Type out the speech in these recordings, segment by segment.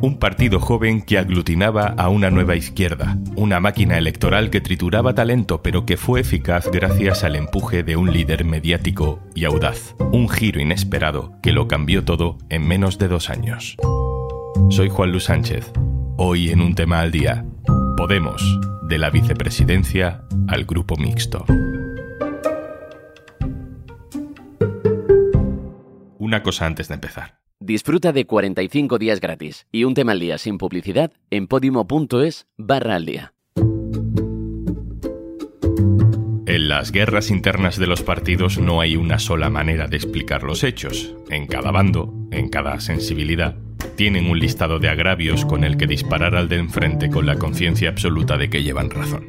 un partido joven que aglutinaba a una nueva izquierda, una máquina electoral que trituraba talento pero que fue eficaz gracias al empuje de un líder mediático y audaz, un giro inesperado que lo cambió todo en menos de dos años. Soy Juan Luis Sánchez, hoy en un tema al día, Podemos, de la vicepresidencia al grupo mixto. Una cosa antes de empezar. Disfruta de 45 días gratis y un tema al día sin publicidad en podimo.es barra al día. En las guerras internas de los partidos no hay una sola manera de explicar los hechos. En cada bando, en cada sensibilidad, tienen un listado de agravios con el que disparar al de enfrente con la conciencia absoluta de que llevan razón.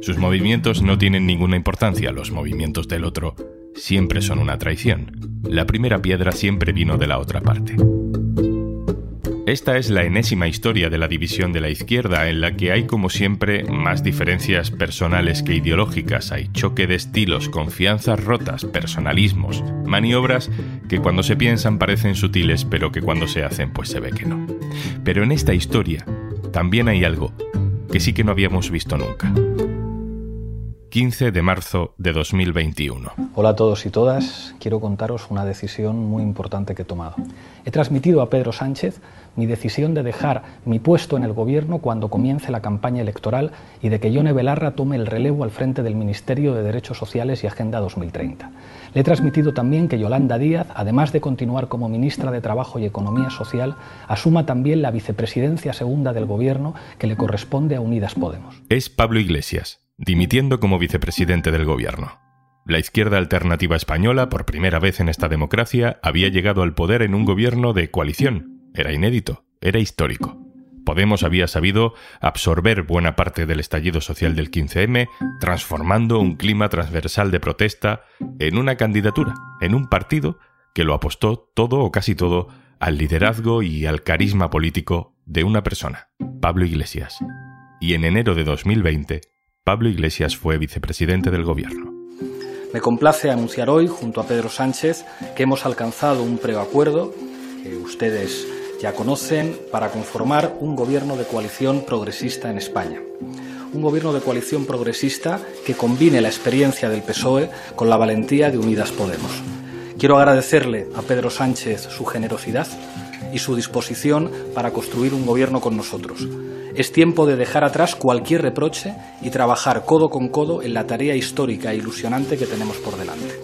Sus movimientos no tienen ninguna importancia, los movimientos del otro siempre son una traición. La primera piedra siempre vino de la otra parte. Esta es la enésima historia de la división de la izquierda, en la que hay como siempre más diferencias personales que ideológicas, hay choque de estilos, confianzas rotas, personalismos, maniobras que cuando se piensan parecen sutiles, pero que cuando se hacen pues se ve que no. Pero en esta historia también hay algo que sí que no habíamos visto nunca. 15 de marzo de 2021. Hola a todos y todas. Quiero contaros una decisión muy importante que he tomado. He transmitido a Pedro Sánchez mi decisión de dejar mi puesto en el gobierno cuando comience la campaña electoral y de que Yone Belarra tome el relevo al frente del Ministerio de Derechos Sociales y Agenda 2030. Le he transmitido también que Yolanda Díaz, además de continuar como ministra de Trabajo y Economía Social, asuma también la vicepresidencia segunda del gobierno que le corresponde a Unidas Podemos. Es Pablo Iglesias dimitiendo como vicepresidente del gobierno. La izquierda alternativa española, por primera vez en esta democracia, había llegado al poder en un gobierno de coalición. Era inédito, era histórico. Podemos había sabido absorber buena parte del estallido social del 15M, transformando un clima transversal de protesta en una candidatura, en un partido que lo apostó todo o casi todo al liderazgo y al carisma político de una persona, Pablo Iglesias. Y en enero de 2020 Pablo Iglesias fue vicepresidente del gobierno. Me complace anunciar hoy, junto a Pedro Sánchez, que hemos alcanzado un preacuerdo que ustedes ya conocen para conformar un gobierno de coalición progresista en España. Un gobierno de coalición progresista que combine la experiencia del PSOE con la valentía de Unidas Podemos. Quiero agradecerle a Pedro Sánchez su generosidad y su disposición para construir un gobierno con nosotros. Es tiempo de dejar atrás cualquier reproche y trabajar codo con codo en la tarea histórica e ilusionante que tenemos por delante.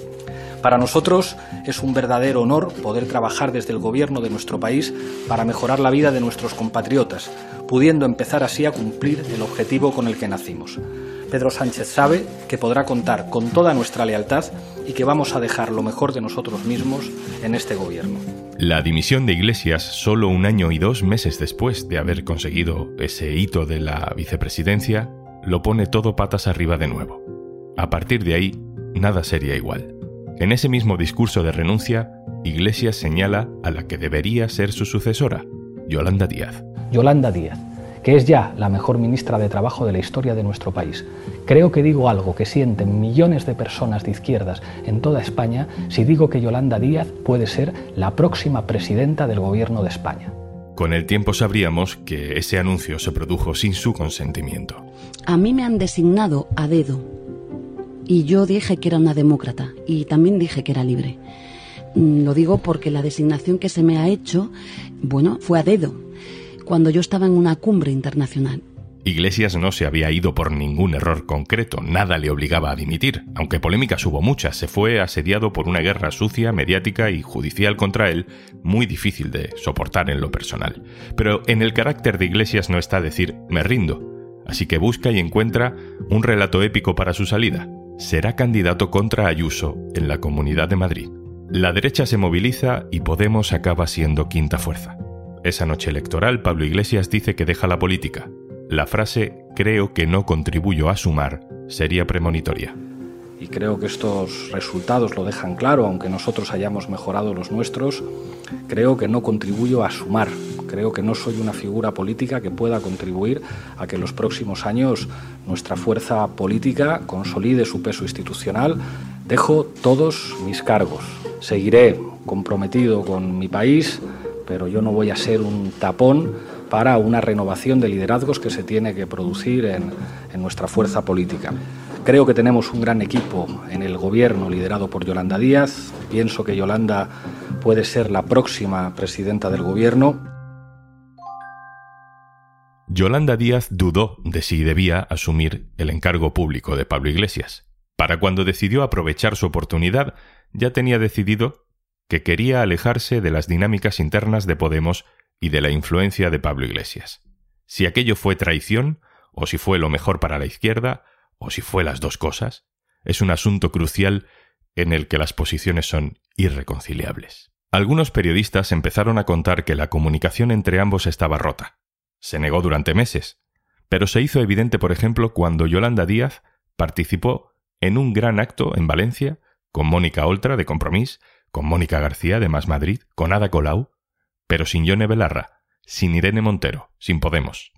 Para nosotros es un verdadero honor poder trabajar desde el gobierno de nuestro país para mejorar la vida de nuestros compatriotas, pudiendo empezar así a cumplir el objetivo con el que nacimos. Pedro Sánchez sabe que podrá contar con toda nuestra lealtad y que vamos a dejar lo mejor de nosotros mismos en este gobierno. La dimisión de Iglesias solo un año y dos meses después de haber conseguido ese hito de la vicepresidencia, lo pone todo patas arriba de nuevo. A partir de ahí, nada sería igual. En ese mismo discurso de renuncia, Iglesias señala a la que debería ser su sucesora, Yolanda Díaz. Yolanda Díaz que es ya la mejor ministra de Trabajo de la historia de nuestro país. Creo que digo algo que sienten millones de personas de izquierdas en toda España si digo que Yolanda Díaz puede ser la próxima presidenta del Gobierno de España. Con el tiempo sabríamos que ese anuncio se produjo sin su consentimiento. A mí me han designado a dedo y yo dije que era una demócrata y también dije que era libre. Mm, lo digo porque la designación que se me ha hecho, bueno, fue a dedo cuando yo estaba en una cumbre internacional. Iglesias no se había ido por ningún error concreto, nada le obligaba a dimitir, aunque polémicas hubo muchas, se fue asediado por una guerra sucia, mediática y judicial contra él, muy difícil de soportar en lo personal. Pero en el carácter de Iglesias no está decir me rindo, así que busca y encuentra un relato épico para su salida. Será candidato contra Ayuso en la Comunidad de Madrid. La derecha se moviliza y Podemos acaba siendo quinta fuerza. Esa noche electoral, Pablo Iglesias dice que deja la política. La frase creo que no contribuyo a sumar sería premonitoria. Y creo que estos resultados lo dejan claro, aunque nosotros hayamos mejorado los nuestros, creo que no contribuyo a sumar. Creo que no soy una figura política que pueda contribuir a que en los próximos años nuestra fuerza política consolide su peso institucional. Dejo todos mis cargos. Seguiré comprometido con mi país, pero yo no voy a ser un tapón para una renovación de liderazgos que se tiene que producir en, nuestra fuerza política. Creo que tenemos un gran equipo en el gobierno liderado por Yolanda Díaz. Pienso que Yolanda puede ser la próxima presidenta del gobierno. Yolanda Díaz dudó de si debía asumir el encargo público de Pablo Iglesias. Para cuando decidió aprovechar su oportunidad, ya tenía decidido que quería alejarse de las dinámicas internas de Podemos y de la influencia de Pablo Iglesias. Si aquello fue traición, o si fue lo mejor para la izquierda, o si fue las dos cosas, es un asunto crucial en el que las posiciones son irreconciliables. Algunos periodistas empezaron a contar que la comunicación entre ambos estaba rota. Se negó durante meses, pero se hizo evidente, por ejemplo, cuando Yolanda Díaz participó en un gran acto en Valencia con Mónica Oltra de Compromís, con Mónica García de Más Madrid, con Ada Colau, pero sin Yone Belarra, sin Irene Montero, sin Podemos.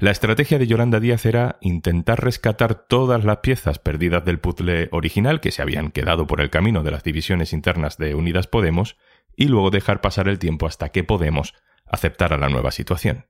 La estrategia de Yolanda Díaz era intentar rescatar todas las piezas perdidas del puzzle original que se habían quedado por el camino de las divisiones internas de Unidas Podemos y luego dejar pasar el tiempo hasta que Podemos aceptara la nueva situación.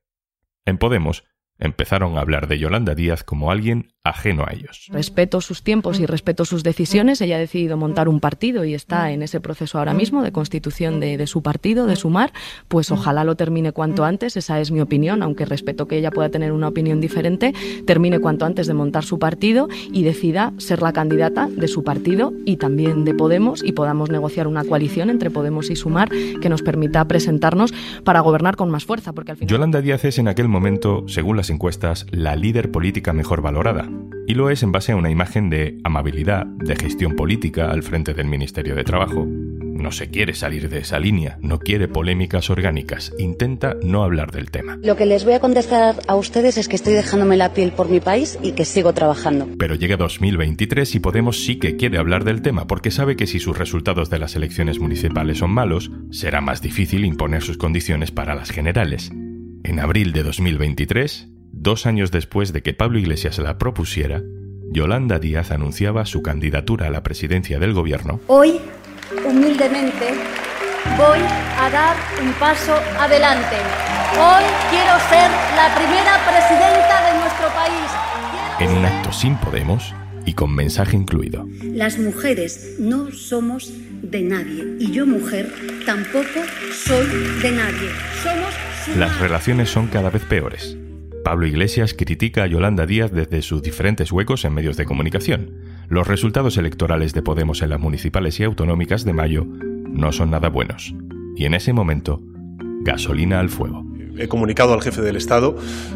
En Podemos empezaron a hablar de Yolanda Díaz como alguien ajeno a ellos. Respeto sus tiempos y respeto sus decisiones. Ella ha decidido montar un partido y está en ese proceso ahora mismo de constitución de, su partido, de sumar. Pues ojalá lo termine cuanto antes. Esa es mi opinión, aunque respeto que ella pueda tener una opinión diferente. Termine cuanto antes de montar su partido y decida ser la candidata de su partido y también de Podemos y podamos negociar una coalición entre Podemos y Sumar que nos permita presentarnos para gobernar con más fuerza. Porque al final... Yolanda Díaz es en aquel momento, según las encuestas, la líder política mejor valorada y lo es en base a una imagen de amabilidad, de gestión política al frente del Ministerio de Trabajo. No se quiere salir de esa línea, no quiere polémicas orgánicas, intenta no hablar del tema. Lo que les voy a contestar a ustedes es que estoy dejándome la piel por mi país y que sigo trabajando. Pero llega 2023 y Podemos sí que quiere hablar del tema porque sabe que si sus resultados de las elecciones municipales son malos, será más difícil imponer sus condiciones para las generales. En abril de 2023, Dos años después de que Pablo Iglesias la propusiera, Yolanda Díaz anunciaba su candidatura a la presidencia del gobierno. Hoy, humildemente, voy a dar un paso adelante. Hoy quiero ser la primera presidenta de nuestro país. En un acto sin Podemos y con mensaje incluido. Las mujeres no somos de nadie y yo mujer tampoco soy de nadie. Somos... Las relaciones son cada vez peores. Pablo Iglesias critica a Yolanda Díaz desde sus diferentes huecos en medios de comunicación. Los resultados electorales de Podemos en las municipales y autonómicas de mayo no son nada buenos. Y en ese momento, gasolina al fuego. He comunicado al jefe del Estado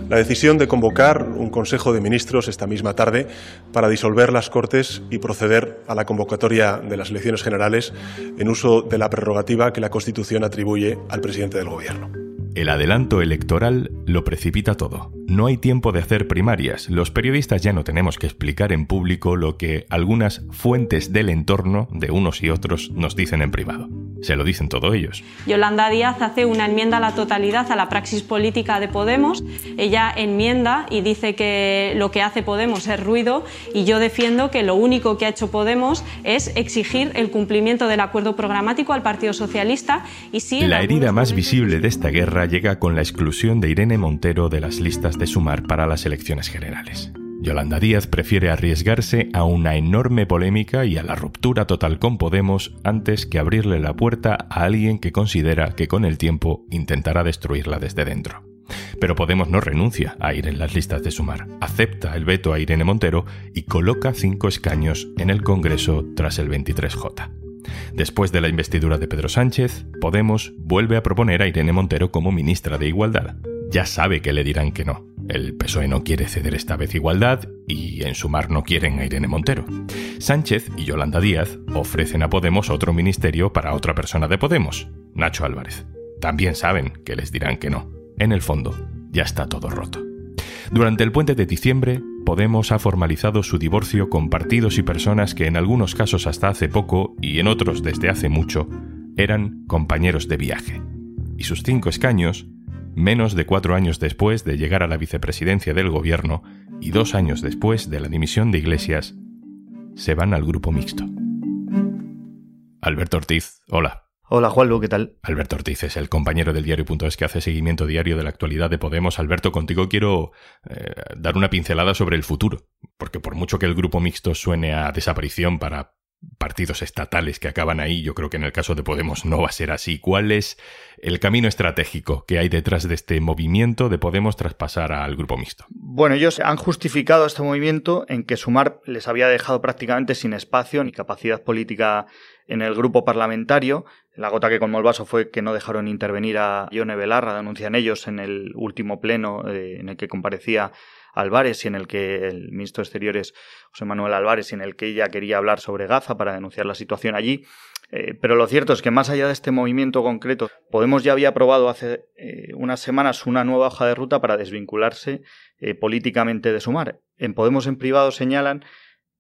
la decisión de convocar un Consejo de Ministros esta misma tarde para disolver las Cortes y proceder a la convocatoria de las elecciones generales en uso de la prerrogativa que la Constitución atribuye al presidente del Gobierno. El adelanto electoral lo precipita todo. No hay tiempo de hacer primarias. Los periodistas ya no tenemos que explicar en público lo que algunas fuentes del entorno de unos y otros nos dicen en privado. Se lo dicen todos ellos. Yolanda Díaz hace una enmienda a la totalidad a la praxis política de Podemos. Ella enmienda y dice que lo que hace Podemos es ruido y yo defiendo que lo único que ha hecho Podemos es exigir el cumplimiento del acuerdo programático al Partido Socialista y si La herida más visible de esta guerra llega con la exclusión de Irene Montero de las listas de Sumar para las elecciones generales. Yolanda Díaz prefiere arriesgarse a una enorme polémica y a la ruptura total con Podemos antes que abrirle la puerta a alguien que considera que con el tiempo intentará destruirla desde dentro. Pero Podemos no renuncia a ir en las listas de Sumar, acepta el veto a Irene Montero y coloca cinco escaños en el Congreso tras el 23J. Después de la investidura de Pedro Sánchez, Podemos vuelve a proponer a Irene Montero como ministra de Igualdad. Ya sabe que le dirán que no. El PSOE no quiere ceder esta vez igualdad y en sumar no quieren a Irene Montero. Sánchez y Yolanda Díaz ofrecen a Podemos otro ministerio para otra persona de Podemos, Nacho Álvarez. También saben que les dirán que no. En el fondo, ya está todo roto. Durante el puente de diciembre, Podemos ha formalizado su divorcio con partidos y personas que en algunos casos hasta hace poco y en otros desde hace mucho eran compañeros de viaje. Y sus cinco escaños, menos de cuatro años después de llegar a la vicepresidencia del gobierno y dos años después de la dimisión de Iglesias, se van al grupo mixto. Alberto Ortiz, hola. Hola Juanlu, ¿qué tal? Alberto Ortiz es el compañero del diario.es que hace seguimiento diario de la actualidad de Podemos. Alberto, contigo quiero eh, dar una pincelada sobre el futuro, porque por mucho que el grupo mixto suene a desaparición para partidos estatales que acaban ahí, yo creo que en el caso de Podemos no va a ser así. ¿Cuál es el camino estratégico que hay detrás de este movimiento de Podemos traspasar al grupo mixto? Bueno, ellos han justificado este movimiento en que Sumar les había dejado prácticamente sin espacio ni capacidad política en el grupo parlamentario. La gota que colmó el vaso fue que no dejaron intervenir a Ione Belarra, denuncian ellos en el último pleno eh, en el que comparecía Álvarez y en el que el ministro de Exteriores, José Manuel Álvarez, y en el que ella quería hablar sobre Gaza para denunciar la situación allí. Eh, pero lo cierto es que más allá de este movimiento concreto, Podemos ya había aprobado hace eh, unas semanas una nueva hoja de ruta para desvincularse eh, políticamente de Sumar. En Podemos en privado señalan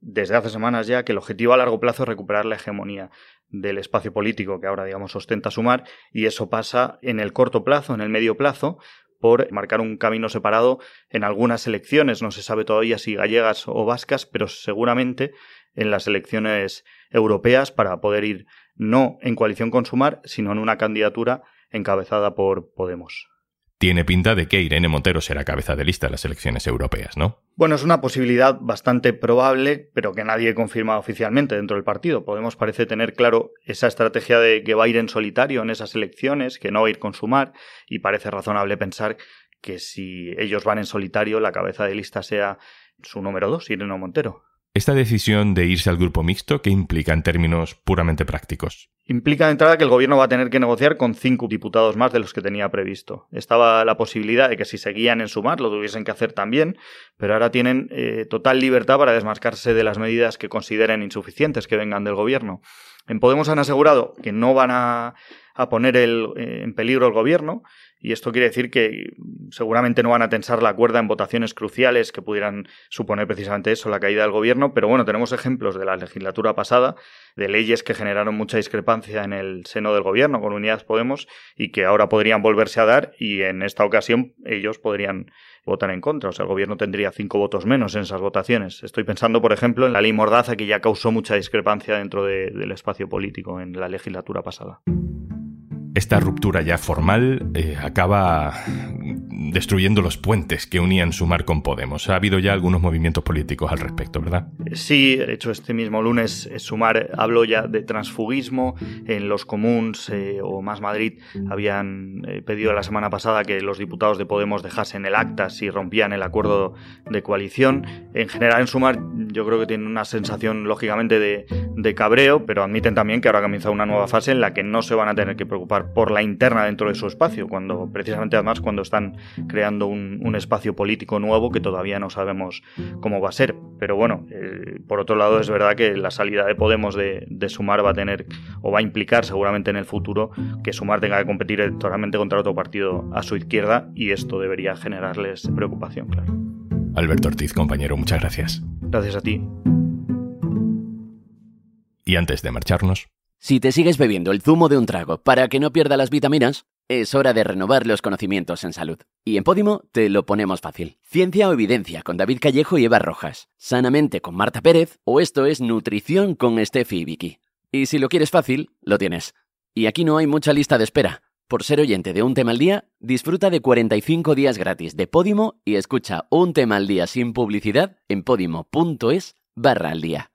desde hace semanas ya que el objetivo a largo plazo es recuperar la hegemonía del espacio político que ahora digamos ostenta Sumar y eso pasa en el corto plazo, en el medio plazo, por marcar un camino separado en algunas elecciones, no se sabe todavía si gallegas o vascas, pero seguramente en las elecciones europeas para poder ir no en coalición con Sumar, sino en una candidatura encabezada por Podemos. Tiene pinta de que Irene Montero será cabeza de lista en las elecciones europeas, ¿no? Bueno, es una posibilidad bastante probable, pero que nadie confirma oficialmente dentro del partido. Podemos parece tener claro esa estrategia de que va a ir en solitario en esas elecciones, que no va a ir con Sumar, y parece razonable pensar que si ellos van en solitario, la cabeza de lista sea su número dos, Irene Montero. Esta decisión de irse al grupo mixto, ¿qué implica en términos puramente prácticos? Implica de entrada que el gobierno va a tener que negociar con cinco diputados más de los que tenía previsto. Estaba la posibilidad de que si seguían en sumar lo tuviesen que hacer también, pero ahora tienen eh, total libertad para desmarcarse de las medidas que consideren insuficientes que vengan del gobierno. En Podemos han asegurado que no van a, poner eh, en peligro el gobierno, y esto quiere decir que seguramente no van a tensar la cuerda en votaciones cruciales que pudieran suponer precisamente eso, la caída del gobierno, pero bueno, tenemos ejemplos de la legislatura pasada, de leyes que generaron mucha discrepancia en el seno del gobierno con Unidas Podemos y que ahora podrían volverse a dar y en esta ocasión ellos podrían votar en contra. O sea, el gobierno tendría cinco votos menos en esas votaciones. Estoy pensando, por ejemplo, en la ley Mordaza, que ya causó mucha discrepancia dentro del espacio político en la legislatura pasada esta ruptura ya formal eh, acaba destruyendo los puentes que unían Sumar con Podemos. Ha habido ya algunos movimientos políticos al respecto, ¿verdad? Sí, de hecho este mismo lunes eh, Sumar habló ya de transfugismo. En los comuns eh, o Más Madrid habían pedido la semana pasada que los diputados de Podemos dejasen el acta si rompían el acuerdo de coalición. En general en Sumar yo creo que tienen una sensación lógicamente de, de cabreo, pero admiten también que ahora comienza una nueva fase en la que no se van a tener que preocupar por la interna dentro de su espacio, cuando precisamente además cuando están creando un, espacio político nuevo que todavía no sabemos cómo va a ser. Pero bueno, eh, por otro lado es verdad que la salida de Podemos de, Sumar va a tener o va a implicar seguramente en el futuro que Sumar tenga que competir electoralmente contra otro partido a su izquierda y esto debería generarles preocupación, claro. Alberto Ortiz, compañero, muchas gracias. Gracias a ti. Y antes de marcharnos, si te sigues bebiendo el zumo de un trago para que no pierda las vitaminas, es hora de renovar los conocimientos en salud. Y en Podimo te lo ponemos fácil. Ciencia o evidencia con David Callejo y Eva Rojas. Sanamente con Marta Pérez o esto es nutrición con Steffi y Vicky. Y si lo quieres fácil, lo tienes. Y aquí no hay mucha lista de espera. Por ser oyente de un tema al día, disfruta de 45 días gratis de Podimo y escucha un tema al día sin publicidad en podimo.es barra al día.